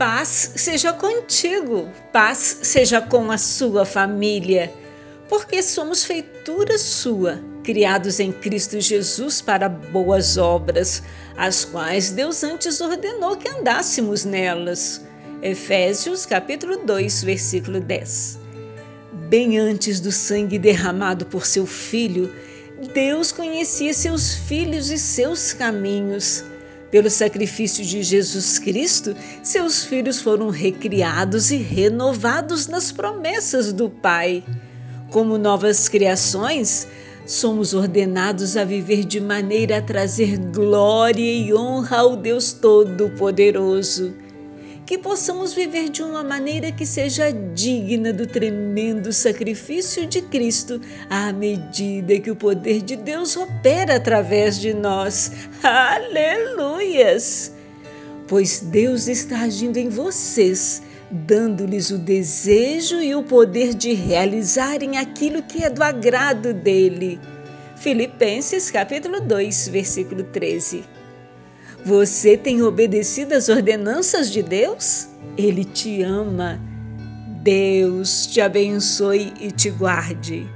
Paz seja contigo, paz seja com a sua família, porque somos feitura sua, criados em Cristo Jesus para boas obras, as quais Deus antes ordenou que andássemos nelas. Efésios capítulo 2, versículo 10. Bem antes do sangue derramado por seu filho, Deus conhecia seus filhos e seus caminhos. Pelo sacrifício de Jesus Cristo, seus filhos foram recriados e renovados nas promessas do Pai. Como novas criações, somos ordenados a viver de maneira a trazer glória e honra ao Deus Todo-Poderoso que possamos viver de uma maneira que seja digna do tremendo sacrifício de Cristo, à medida que o poder de Deus opera através de nós. Aleluias! Pois Deus está agindo em vocês, dando-lhes o desejo e o poder de realizarem aquilo que é do agrado dele. Filipenses capítulo 2, versículo 13. Você tem obedecido às ordenanças de Deus? Ele te ama. Deus te abençoe e te guarde.